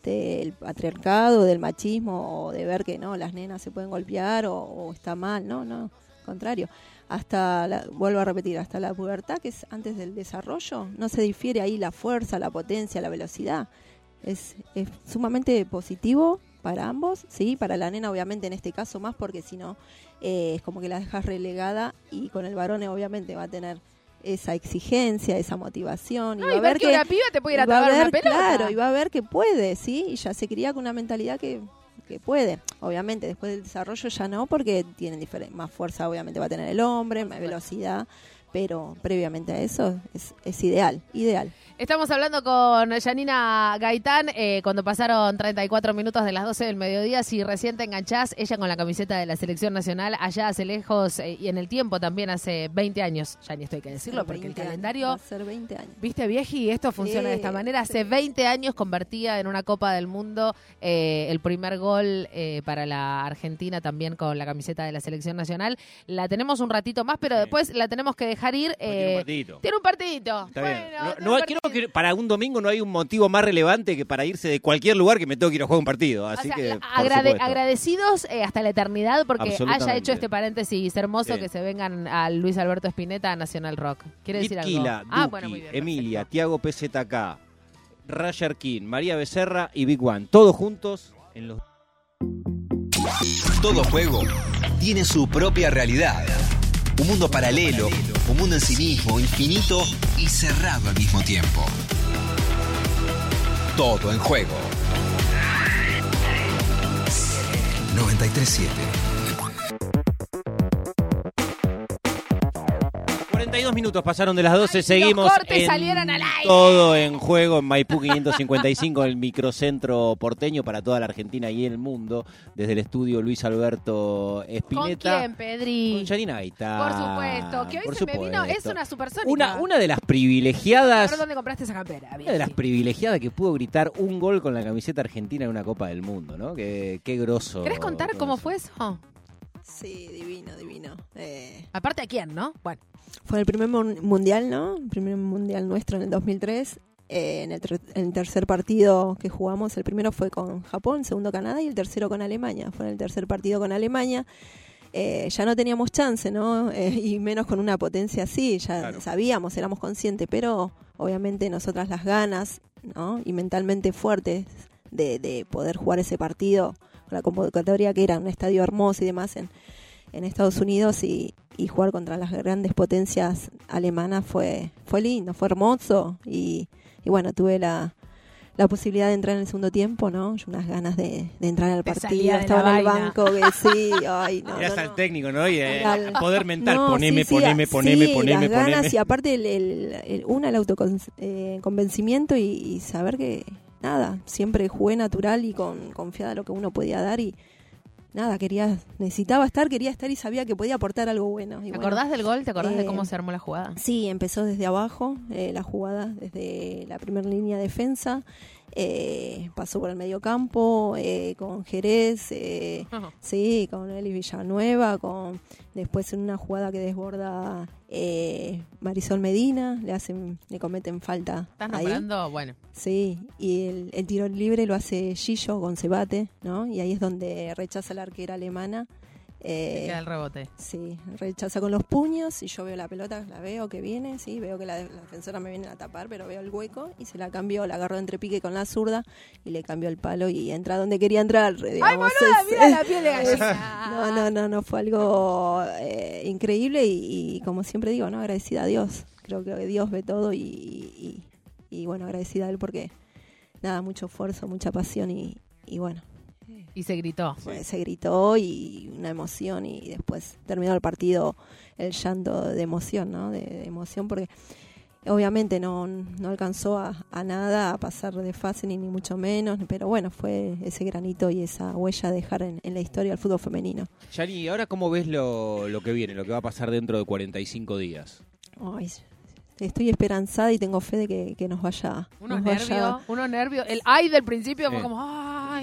del patriarcado, del machismo, o de ver que no, las nenas se pueden golpear o, o está mal, no, no, contrario. Hasta, la, vuelvo a repetir, hasta la pubertad, que es antes del desarrollo, no se difiere ahí la fuerza, la potencia, la velocidad. Es, es sumamente positivo para ambos, sí, para la nena obviamente en este caso más, porque si no, eh, es como que la dejas relegada y con el varón obviamente va a tener esa exigencia, esa motivación. No, va y a ver que, una piba te puede ir a y va a una ver, pelota. Claro, y va a ver que puede, ¿sí? Y ya se cría con una mentalidad que, que puede. Obviamente, después del desarrollo ya no, porque tienen más fuerza, obviamente va a tener el hombre, más velocidad. Pero previamente a eso es, es ideal, ideal. Estamos hablando con Janina Gaitán eh, cuando pasaron 34 minutos de las 12 del mediodía. Si recién te enganchás, ella con la camiseta de la selección nacional, allá hace lejos eh, y en el tiempo también hace 20 años. Ya ni estoy que decirlo porque el 20 años, calendario. va a ser 20 años. ¿Viste, vieji? Esto funciona de esta manera. Hace sí. 20 años convertía en una Copa del Mundo eh, el primer gol eh, para la Argentina también con la camiseta de la selección nacional. La tenemos un ratito más, pero Sí. después la tenemos que dejar ir. Tiene un eh, partidito. tiene un partidito. Está bien. No, no un creo que para un domingo no hay un motivo más relevante que para irse de cualquier lugar que me tengo que ir a jugar un partido. O Así sea, que, la- por agrade- supuesto. agradecidos eh, hasta la eternidad porque haya hecho este paréntesis hermoso que se vengan al Luis Alberto Spinetta a Nacional Rock. ¿Quiere decir algo? Ah, Duki, bueno, muy bien. Emilia. Tiago PZK, Roger King, María Becerra y Big One. Todos juntos en los Todo juego tiene su propia realidad. Un mundo paralelo, un mundo en sí mismo, infinito y cerrado al mismo tiempo. Todo en juego. 937. 42 minutos pasaron de las 12, Ay, si seguimos los cortes en salieran al aire. todo en juego en Maipú 555, el microcentro porteño para toda la Argentina y el mundo, desde el estudio Luis Alberto ¿Con Espineta. quién, Pedri? Con Janina Gaitán. Por supuesto, que hoy por se me vino, es una supersónica. Una, una de las privilegiadas ¿Por dónde compraste esa campera? Una de las privilegiadas que pudo gritar un gol con la camiseta argentina en una Copa del Mundo, ¿no? Qué, qué grosso. ¿Querés contar cómo eso. fue eso? Sí, divino, divino. Eh, Aparte a quién, ¿no? Bueno, fue el primer mun- mundial, ¿no? El primer mundial nuestro en el 2003. Eh, en el, ter- el tercer partido que jugamos, el primero fue con Japón, el segundo Canadá y el tercero con Alemania. Fue en el tercer partido con Alemania. Eh, ya no teníamos chance, ¿no? Eh, y menos con una potencia así, ya Claro. sabíamos, éramos conscientes, pero obviamente nosotras las ganas, ¿no? Y mentalmente fuertes de, de poder jugar ese partido, la convocatoria que era un estadio hermoso y demás en, en Estados Unidos y, y jugar contra las grandes potencias alemanas fue, fue lindo, fue hermoso y, y bueno, tuve la, la posibilidad de entrar en el segundo tiempo, ¿no? Yo unas ganas de, de entrar al partido, estaba en el banco, que sí, ay, no, Eras no, al no. técnico, ¿no? Y eh, Al- poder mental, No, poneme, sí, sí, poneme, poneme, sí, poneme, las ganas poneme. y aparte el, el, el- una el autoconvencimiento y, y saber que nada, siempre jugué natural y con confiada en lo que uno podía dar y nada, quería necesitaba estar, quería estar y sabía que podía aportar algo bueno. Y ¿te bueno, acordás del gol? ¿Te acordás de eh, cómo se armó la jugada? Sí, empezó desde abajo, eh, la jugada, desde la primera línea de defensa, eh, pasó por el medio campo, eh, con Jerez, eh, sí, con Eli Villanueva, con después en una jugada que desborda eh, Marisol Medina, le hacen, le cometen falta ¿Estás ahí. nombrando? Bueno, Sí, y el, el tiro libre lo hace Gillo con Cebate, ¿no? Y ahí es donde rechaza la arquera alemana. Eh, queda el rebote. Sí, rechaza con los puños y yo veo la pelota, la veo que viene, sí, veo que la, la defensora me viene a tapar, pero veo el hueco y se la cambió, la agarró entre pique con la zurda y le cambió el palo y entra donde quería entrar. ¡Ay, digamos. boluda! Es- Mira la piel de gallina. no, no, no, no, fue algo eh, increíble y, y como siempre digo, ¿no? Agradecida a Dios. Creo que Dios ve todo y, y- y, bueno, agradecida a Él porque, nada, mucho esfuerzo, mucha pasión y, y bueno, Y se gritó. pues, se gritó y una emoción y después terminó el partido el llanto de emoción, ¿no? De, de emoción porque obviamente no, no alcanzó a, a nada, a pasar de fase ni, ni mucho menos, pero bueno, fue ese granito y esa huella de dejar en, en la historia del fútbol femenino. Yani, ¿ahora cómo ves lo, lo que viene, lo que va a pasar dentro de 45 días? Ay, estoy esperanzada y tengo fe de que, que nos vaya. Unos nos vaya- nervios, unos nervios. El ay del principio fue como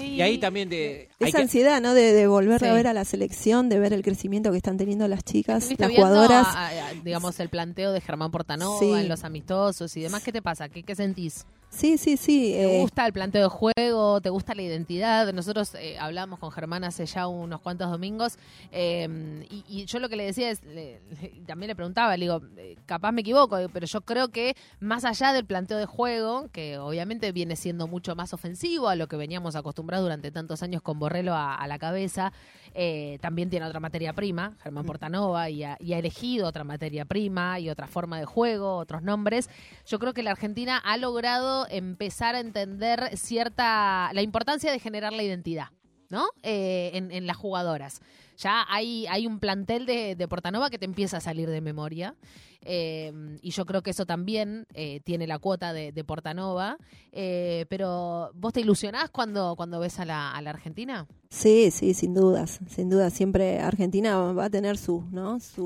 Y ahí también de... Esa que- ansiedad, ¿no? De, de volver Sí. a ver a la selección, de ver el crecimiento que están teniendo las chicas, ¿Estuviste las jugadoras. a- a- digamos, el planteo de Germán Portanova Sí. en los amistosos y demás? ¿Qué te pasa? ¿Qué, qué sentís? Sí, sí, sí. ¿Te eh, gusta el planteo de juego? ¿Te gusta la identidad? Nosotros eh, hablamos con Germán hace ya unos cuantos domingos eh, y, y yo lo que le decía es, le- le- también le preguntaba, le digo, eh, capaz me equivoco, pero yo creo que más allá del planteo de juego, que obviamente viene siendo mucho más ofensivo a lo que veníamos acostumbrados durante tantos años con Borrello a, a la cabeza, eh, también tiene otra materia prima, Germán Portanova, y ha, y ha elegido otra materia prima y otra forma de juego, otros nombres. Yo creo que la Argentina ha logrado empezar a entender cierta la importancia de generar la identidad. ¿No? Eh, en, las jugadoras. Ya hay, hay un plantel de, Portanova que te empieza a salir de memoria. eh, y yo creo que eso también eh, tiene la cuota de, Portanova. Eh, pero, ¿vos te ilusionás cuando, cuando ves a la, Argentina? Sí, sí, sin dudas, sin dudas. Siempre Argentina va a tener sus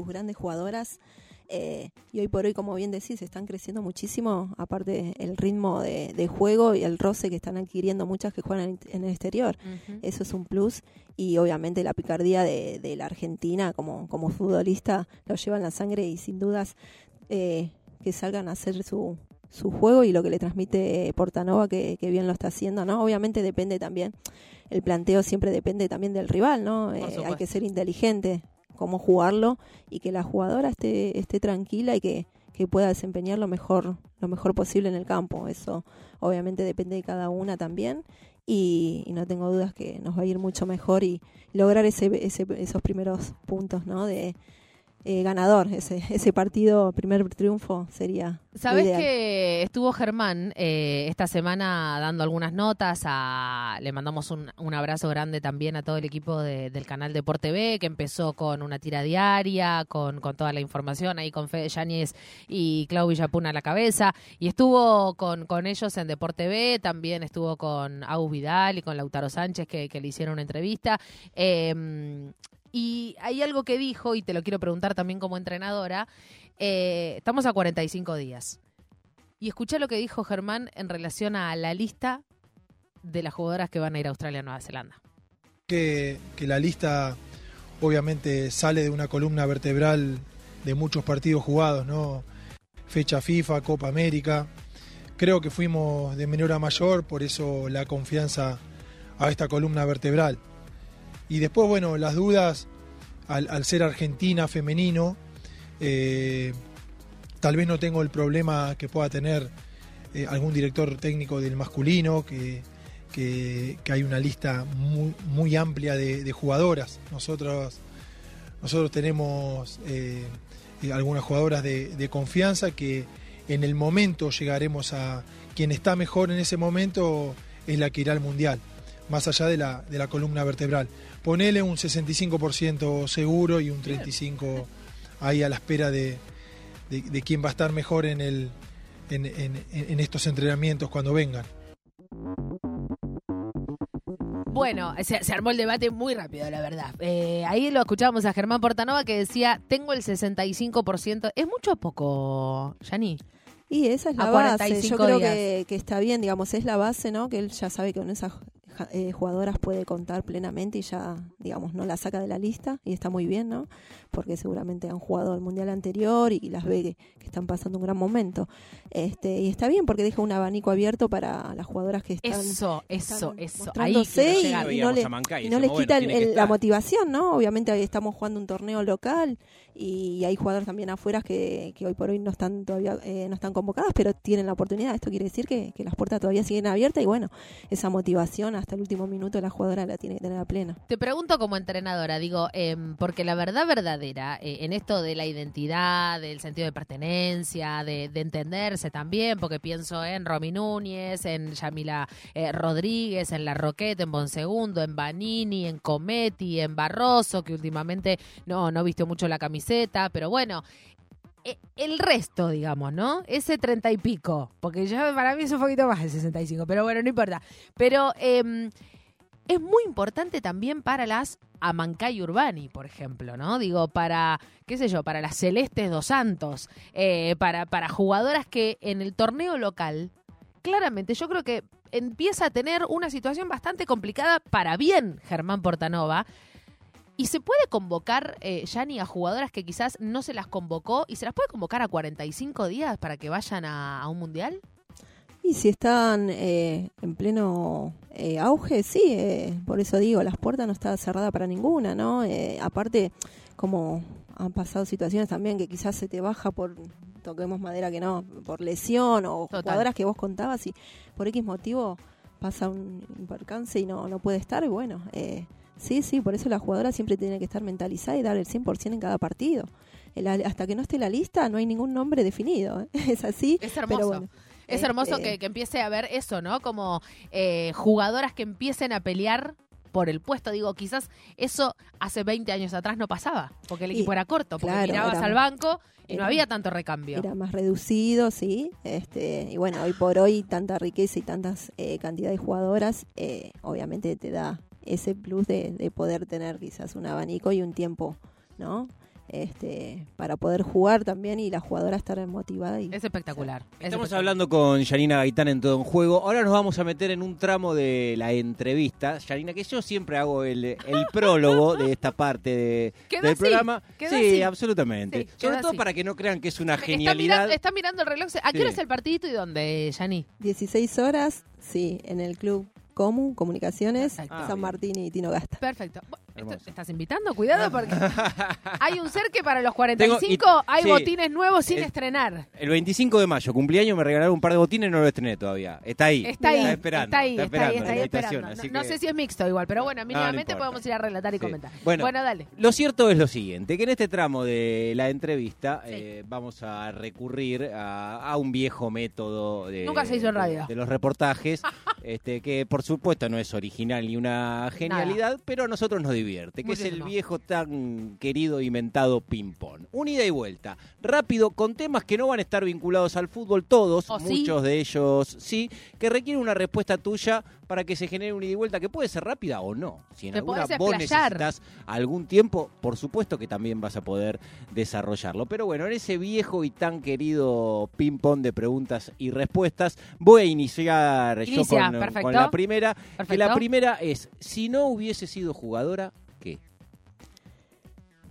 grandes jugadoras. Eh, y hoy por hoy, como bien decís, están creciendo muchísimo, aparte el ritmo de, de juego y el roce que están adquiriendo muchas que juegan en, el exterior. Eso es un plus. Y obviamente la picardía de, de la Argentina como, como futbolista lo lleva en la sangre y sin dudas eh, que salgan a hacer su, su juego y lo que le transmite Portanova, que, que bien lo está haciendo, ¿no? Obviamente depende también, el planteo siempre depende también del rival, ¿no? Eh, hay que ser inteligente cómo jugarlo y que la jugadora esté, esté tranquila y que, que pueda desempeñar lo mejor, lo mejor posible en el campo. Eso obviamente depende de cada una también y, y no tengo dudas que nos va a ir mucho mejor y lograr ese, ese- esos primeros puntos, ¿no? De eh, ganador, ese, ese partido, primer triunfo sería Sabes ideal. que estuvo Germán eh, esta semana dando algunas notas. A, le mandamos un, un abrazo grande también a todo el equipo de- del canal Deporte B, que empezó con una tira diaria, con, con toda la información ahí con Fede Yáñez y Clau Villapuna a la cabeza. Y estuvo con, con ellos en Deporte B, también estuvo con Au Vidal y con Lautaro Sánchez, que, que le hicieron una entrevista. Eh, y hay algo que dijo, y te lo quiero preguntar también como entrenadora. Eh, estamos a 45 días. Y escuché lo que dijo Germán en relación a la lista de las jugadoras que van a ir a Australia y Nueva Zelanda. que la lista obviamente sale de una columna vertebral de muchos partidos jugados, ¿no? Fecha FIFA, Copa América. Creo que fuimos de menor a mayor, por eso la confianza a esta columna vertebral. Y después, bueno, las dudas al, ser argentina, femenino, eh, tal vez no tengo el problema que pueda tener eh, algún director técnico del masculino, que, que, hay una lista muy, muy amplia de, jugadoras. Nosotros, nosotros tenemos eh, algunas jugadoras de, de confianza que en el momento llegaremos a quien está mejor en ese momento es la que irá al mundial, más allá de la, de la columna vertebral. Ponele un 65% seguro y un 35% ahí a la espera de, de, de quién va a estar mejor en, el, en, en- en estos entrenamientos cuando vengan. Bueno, se, se armó el debate muy rápido, la verdad. Eh, ahí lo escuchábamos a Germán Portanova que decía, tengo el 65%. ¿Es mucho o poco, Yani? Y esa es la base. 45 Yo creo que, que está bien, digamos, es la base, ¿no? Que él ya sabe que con esas ja- eh, jugadoras puede contar plenamente y ya, digamos, no la saca de la lista y está muy bien, ¿no? Porque seguramente han jugado el mundial anterior y, las ve que, que están pasando un gran momento. Este y está bien porque deja un abanico abierto para las jugadoras que están Eso, eso, están eso. Ahí y, no, le- a Mancay, y no les quita bueno, el- la motivación, ¿no? Obviamente ahí estamos jugando un torneo local y hay jugadores también afuera que, que hoy por hoy no están todavía eh, no están convocadas, pero tienen la oportunidad. Esto quiere decir que, las puertas todavía siguen abiertas y bueno, esa motivación hasta el último minuto la jugadora la tiene que tener a plena. Te pregunto como entrenadora, digo, em, porque la verdad verdadera eh, en esto de la identidad, del sentido de pertenencia, de, de entenderse también, porque pienso en Romy Núñez, en Yamila eh, Rodríguez, en La Roquette, en Bonsegundo, en Banini, en Cometti, en Barroso, que últimamente no, no vistió mucho la camiseta, pero bueno. eh, El resto, digamos, ¿no? Ese treinta y pico, porque ya para mí es un poquito más de 65, pero bueno, no importa. Pero em, es muy importante también para las Amancay Urbani, por ejemplo, ¿no? Digo, para, qué sé yo, para las Celestes dos Santos, eh, para, para jugadoras que en el torneo local, claramente yo creo que empieza a tener una situación bastante complicada para bien Germán Portanova. ¿Y se puede convocar, eh, Yani, a jugadoras que quizás no se las convocó y se las puede convocar a 45 días para que vayan a, a un mundial? Y si están eh, en pleno eh, auge, sí, eh, por eso digo, las puertas no están cerradas para ninguna, ¿no? Eh, aparte, como han pasado situaciones también que quizás se te baja por, toquemos madera que no, por lesión o Total. jugadoras que vos contabas y por X motivo pasa un, un percance y no, no puede estar, y bueno, eh, sí, sí, por eso la jugadora siempre tiene que estar mentalizada y dar el 100% en cada partido. El- hasta que no esté la lista no hay ningún nombre definido, ¿eh? es así. Es hermoso. Pero bueno, Es hermoso Este- que, que empiece a ver eso, ¿no? Como eh, jugadoras que empiecen a pelear por el puesto. Digo, quizás eso hace 20 años atrás no pasaba, porque el Y, equipo era corto, porque claro, mirabas era- al banco y no había tanto recambio. Era más reducido, sí. Este, y bueno, hoy por hoy tanta riqueza y tantas eh, cantidad de jugadoras, eh, obviamente te da ese plus de, de poder tener quizás un abanico y un tiempo, ¿no? Este, para poder jugar también y la jugadora estar motivada y Es espectacular. es Estamos espectacular. hablando con Yanina Gaitán en todo en juego. Ahora nos vamos a meter en un tramo de la entrevista. Yanina, que yo siempre hago el, el prólogo de esta parte de- del así, programa. sí, así. absolutamente. Sí, Sobre todo así. para que no crean que es una Está genialidad. mirando, está mirando el reloj. ¿A qué Sí. hora es el partidito y dónde, Yani? 16 horas, sí, en el club Comu, Comunicaciones, Perfecto. Ah, San bien. Martín y Tino Gasta. Perfecto. Esto- Hermoso. ¿Estás invitando? Cuidado porque hay un ser que para los 45 Tengo- y- hay sí. botines nuevos sin estrenar. El 25 de mayo, cumpleaños, me regalaron un par de botines y no lo estrené todavía. Está ahí. Está ahí, Está esperando. está ahí, está ahí, esperando está ahí esperando. No, sé si es mixto igual, pero bueno, no mínimamente podemos ir a relatar y Sí. comentar. Bueno, dale. Lo cierto es lo siguiente, que en este tramo de la entrevista Sí. eh, vamos a recurrir a, a un viejo método de, Nunca se hizo en radio. de los reportajes, este, que por supuesto no es original ni una genialidad, pero a nosotros nos divierte, que es el viejo tan querido y mentado ping-pong. Un ida y vuelta, rápido, con temas que no van a estar vinculados al fútbol, todos, ¿O sí? muchos de ellos sí, que requieren una respuesta tuya para que se genere un ida y vuelta que puede ser rápida o no. Si en Te alguna vos necesitas algún tiempo, por supuesto que también vas a poder desarrollarlo. Pero bueno, en ese viejo y tan querido ping-pong de preguntas y respuestas, voy a iniciar yo con, la primera. Que la primera es, si no hubiese sido jugadora.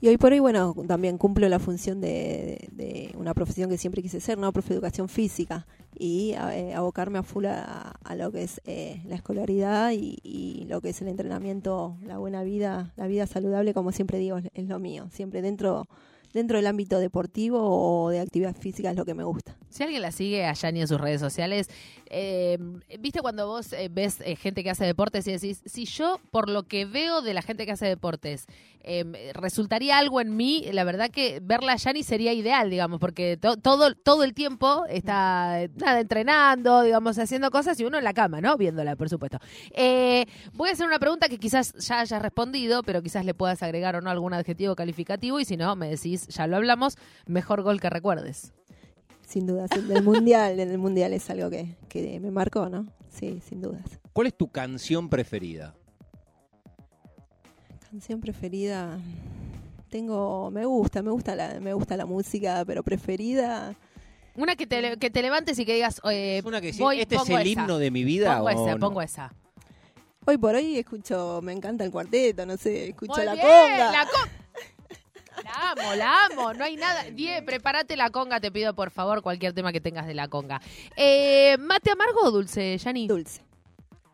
Y hoy por hoy, bueno, también cumplo la función de, de una profesión que siempre quise ser, ¿no? Profe de educación física. Y eh, abocarme a full a, a lo que es eh, la escolaridad y, y lo que es el entrenamiento, la buena vida, la vida saludable, como siempre digo, es, lo mío. Siempre dentro, dentro del ámbito deportivo o de actividad física es lo que me gusta. Si alguien la sigue a Yani en sus redes sociales, eh, viste cuando vos eh, ves eh, gente que hace deportes y decís, si yo por lo que veo de la gente que hace deportes eh, resultaría algo en mí, la verdad que verla a Yani sería ideal, digamos, porque to- todo, todo el tiempo está eh, nada, entrenando, digamos, haciendo cosas y uno en la cama, ¿no? Viéndola, por supuesto. Eh, voy a hacer una pregunta que quizás ya hayas respondido, pero quizás le puedas agregar o no algún adjetivo calificativo y si no, me decís, ya lo hablamos, mejor gol que recuerdes. Sin dudas, el del mundial, en el mundial es algo que, que me marcó, ¿no? Sí, sin dudas. ¿Cuál es tu canción preferida? Canción preferida. Tengo, me gusta, me gusta la, me gusta la música, pero preferida. Una que te, que te levantes y que digas, eh, ¿Es una que sí, voy, este es el esa. himno de mi vida? Pongo o esa, no? pongo esa. Hoy por hoy escucho, me encanta el cuarteto, no sé, escucho Muy la bien, conga. La, con- la amo, la amo. No hay nada. Die, prepárate la conga, te pido por favor cualquier tema que tengas de la conga. Eh, ¿Mate amargo o dulce, Yani? Dulce.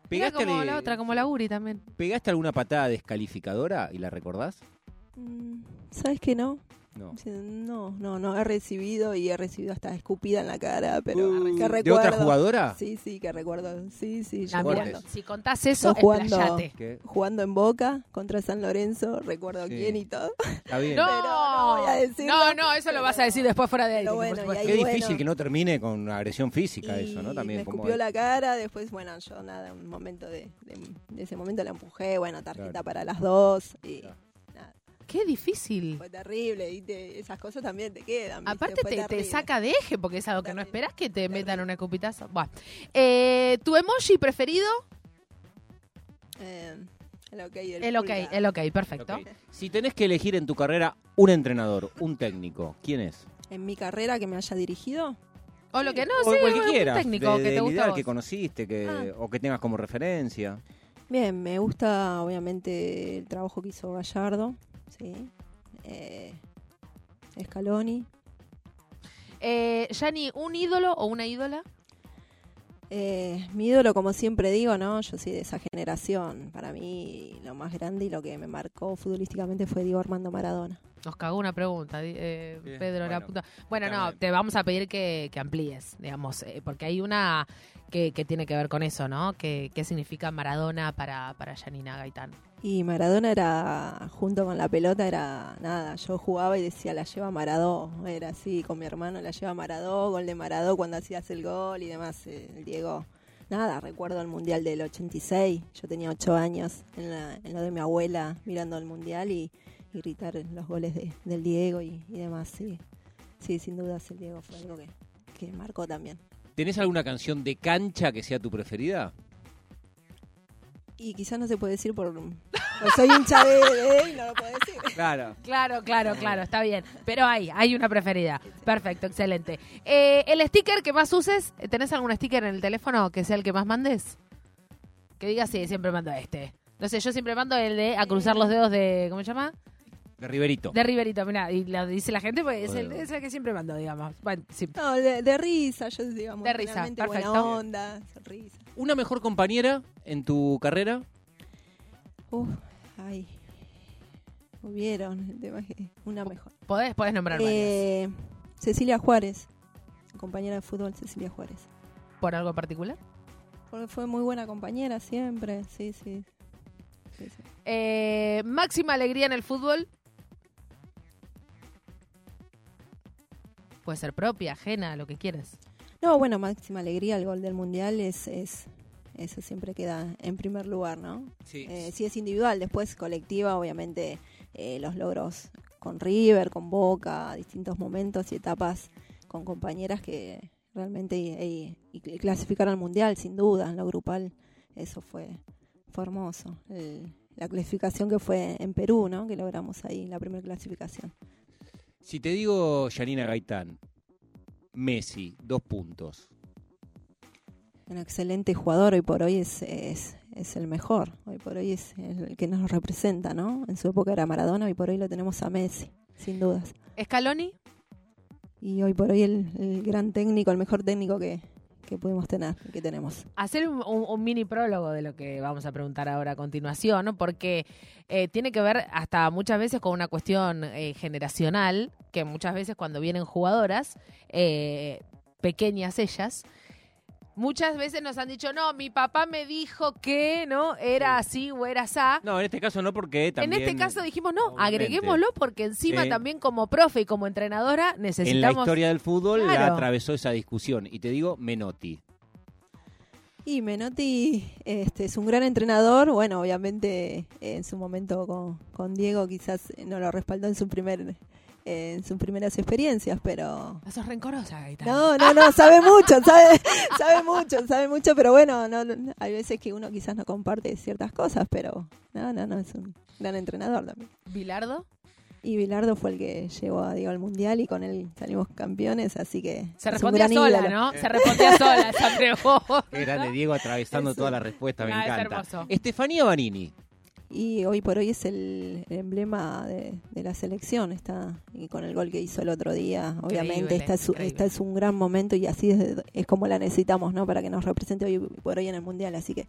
¿Pegaste, como la otra, como la Uri también. ¿Pegaste alguna patada descalificadora y la recordás? Mm, ¿Sabes qué no? No. No, no, no, he recibido y he recibido hasta escupida en la cara, pero Uh, que ¿De recuerdo. otra jugadora? Sí, sí, que recuerdo. Sí, sí, yo Ah, mira, fuertes. si contás eso, jugando- jugando en Boca contra San Lorenzo, recuerdo Sí. quién y todo. Está bien. No, Pero no voy a decirlo, no, no, eso lo vas a decir después fuera de ahí. Pero por bueno, Qué bueno. difícil que no termine con una agresión física y eso, ¿no? También me como escupió la cara, después, bueno, yo nada, un momento de, de, de ese momento la empujé, bueno, tarjeta Claro. para las dos y Claro. Qué difícil. fue terrible y te- esas cosas también te quedan. ¿viste? Aparte te, te terrible. saca de eje porque es algo que no Terrible. esperás que te metan un escupitazo. Buah. Eh, ¿Tu emoji preferido? Eh, el ok del El ok, pulgar. el ok, perfecto. Si tenés que elegir en tu carrera un entrenador, un técnico, ¿quién es? En mi carrera que me haya dirigido, O lo que no, o sí, el que un quieras, técnico de- que te gusta ideal que conociste que, Ah. o que tengas como referencia. bien, me gusta obviamente el trabajo que hizo Gallardo, sí, eh, Scaloni, Eh, ¿un ídolo o una ídola? Eh, mi ídolo, como siempre digo, ¿no? Yo soy de esa generación. Para mí, lo más grande y lo que me marcó futbolísticamente fue Diego Armando Maradona. Nos cagó una pregunta, eh, Bien, Pedro, la bueno, puta. Bueno, no, te vamos a pedir que, que amplíes, digamos, eh, porque hay una que, que tiene que ver con eso, ¿no? Que- ¿Qué significa Maradona para, para Janina Gaitán? Y Maradona era, junto con la pelota, era nada. Yo jugaba y decía, la lleva Maradó. Era así, con mi hermano, la lleva Maradó, gol de Maradó cuando hacías el gol y demás. eh, el Diego, nada, recuerdo el Mundial del 86. Yo tenía 8 años en, la- en lo de mi abuela mirando el Mundial y, y gritar los goles de- del Diego y, y demás. Sí, sí, sin dudas el Diego fue algo que, que marcó también. ¿Tenés alguna canción de cancha que sea tu preferida? Y quizás no se puede decir por... soy hincha de, de él, no lo puedo decir. Claro. Claro, claro, claro, está bien. Pero hay, hay una preferida. Perfecto, excelente. Eh, el sticker que más uses, ¿tenés algún sticker en el teléfono que sea el que más mandes? Que diga, sí, siempre mando este. No sé, yo siempre mando el de a cruzar los dedos de, ¿cómo se llama? De Riverito. De Riverito, mirá, y lo dice la gente, pues es el, Bueno. es el que siempre mando, digamos. Bueno, sí. No, de, de risa, yo digamos. De risa, perfecto. Buena onda, sonrisa. ¿Una mejor compañera en tu carrera? Uf, ay. Hubieron, el tema que una mejor. Podés, podés nombrar varias. Eh, Cecilia Juárez, compañera de fútbol Cecilia Juárez. ¿Por algo en particular? Porque fue muy buena compañera siempre, sí, sí. Sí, sí. Eh, máxima alegría en el fútbol. Puede ser propia, ajena, lo que quieras. No, bueno, máxima alegría, el gol del mundial es, es eso siempre queda en primer lugar, ¿no? Sí. Eh, si es individual, después colectiva, obviamente eh, los logros con River, con Boca, distintos momentos y etapas con compañeras que realmente y, y- y clasificaron al mundial, sin duda, en lo grupal, eso fue, fue hermoso. El- la clasificación que fue en Perú, ¿no? Que logramos ahí, la primera clasificación. Si te digo Yanina Gaitán, Messi, dos puntos. Un excelente jugador, hoy por hoy es, es, es el mejor, hoy por hoy es el que nos representa, ¿no? En su época era Maradona, hoy por hoy lo tenemos a Messi, sin dudas. Scaloni, Y hoy por hoy el, el gran técnico, el mejor técnico que, que pudimos tener, que tenemos. hacer un, mini prólogo de lo que vamos a preguntar ahora a continuación, ¿no? porque eh, tiene que ver hasta muchas veces con una cuestión eh, generacional, que muchas veces cuando vienen jugadoras, eh, pequeñas ellas, muchas veces nos han dicho, no, mi papá me dijo que no era así o era así. No, en este caso no porque también... en este caso dijimos, no, obviamente. agreguémoslo porque encima Sí. también como profe y como entrenadora En la necesitamos... historia del fútbol la atravesó esa discusión. Y te digo, Menotti. Y Menotti este, es un gran entrenador, bueno, obviamente eh, en su momento con, con Diego quizás no lo respaldó en su primer en sus primeras experiencias, pero Sos rencorosa, Gaitán. No, no, no, sabe mucho, sabe, sabe mucho, sabe mucho, pero bueno, no, no, hay veces que uno quizás no comparte ciertas cosas, pero no, no, no, es un gran entrenador también. Bilardo, Y Bilardo fue el que llevó a Diego al Mundial y con él salimos campeones, así que se es respondía sola, ídolo. ¿no? Se respondía sola, se. Qué grande Diego atravesando Eso. toda la respuesta, me Ah, es encanta. hermoso. Estefanía Banini. Y hoy por hoy es el, el emblema de, de la selección, está y con el gol que hizo el otro día, obviamente esta es, increíble. esta es un gran momento y así es, es como la necesitamos, ¿no? Para que nos represente hoy por hoy en el mundial, así que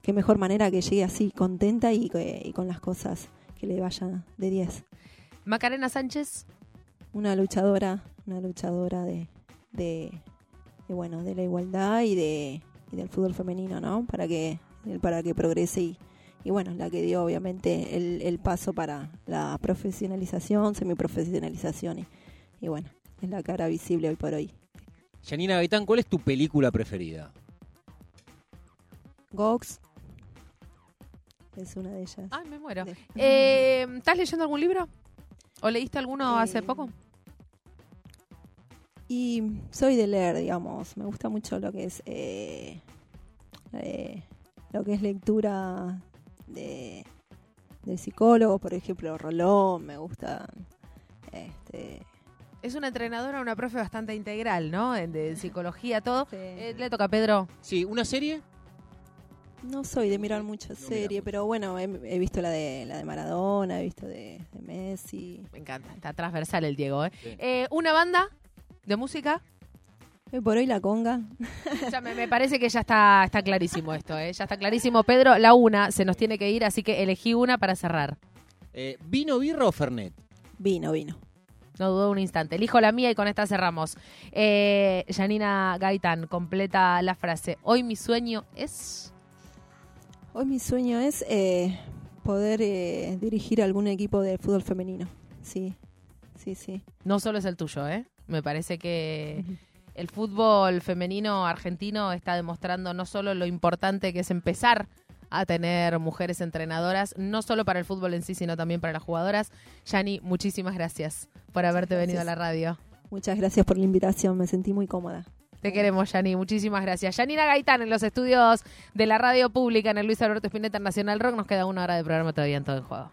qué mejor manera que llegue así contenta y, y con las cosas que le vayan de 10. Macarena Sánchez, Una luchadora, una luchadora de, de, de, bueno, de la igualdad y de y del fútbol femenino, ¿no? Para que para que progrese y y bueno, la que dio obviamente el, el paso para la profesionalización, semiprofesionalización y, y bueno, es la cara visible hoy por hoy. Yanina Gaitán, ¿cuál es tu película preferida? Gox es una de ellas. Ay, me muero. De- Eh, ¿Estás leyendo algún libro? ¿O leíste alguno hace Eh, poco? Y soy de leer, digamos. Me gusta mucho lo que es eh, eh, lo que es lectura de, de psicólogos, por ejemplo, Rolón, me gusta. Este, Es una entrenadora, una profe bastante integral, ¿no? De, de psicología, todo. sí. Eh, le toca a Pedro. Sí, ¿una serie? no soy de mirar mucha serie, pero bueno, he, he visto la de la de Maradona, he visto de, de Messi. Me encanta, está transversal el Diego, ¿eh? Sí. Eh, ¿Una banda de música? Hoy por hoy la conga. Ya me, me parece que ya está, está clarísimo esto, ¿eh? Ya está clarísimo. Pedro, la una se nos tiene que ir, así que elegí una para cerrar. Eh, ¿Vino, birra o Fernet? Vino, vino. No dudó un instante. Elijo la mía y con esta cerramos. Eh, Janina Gaitán, completa la frase. Hoy mi sueño es... Hoy mi sueño es eh, poder eh, dirigir algún equipo de fútbol femenino. Sí, sí, sí. No solo es el tuyo, ¿eh? Me parece que, el fútbol femenino argentino está demostrando no solo lo importante que es empezar a tener mujeres entrenadoras, no solo para el fútbol en sí, sino también para las jugadoras. Yani, muchísimas gracias por haberte venido a la radio. Muchas gracias por la invitación, me sentí muy cómoda. Te queremos, Yani. Muchísimas gracias. Yanina Gaitán en los estudios de la radio pública en el Luis Alberto Spinetta Nacional Rock. Nos queda una hora de programa todavía en todo el juego.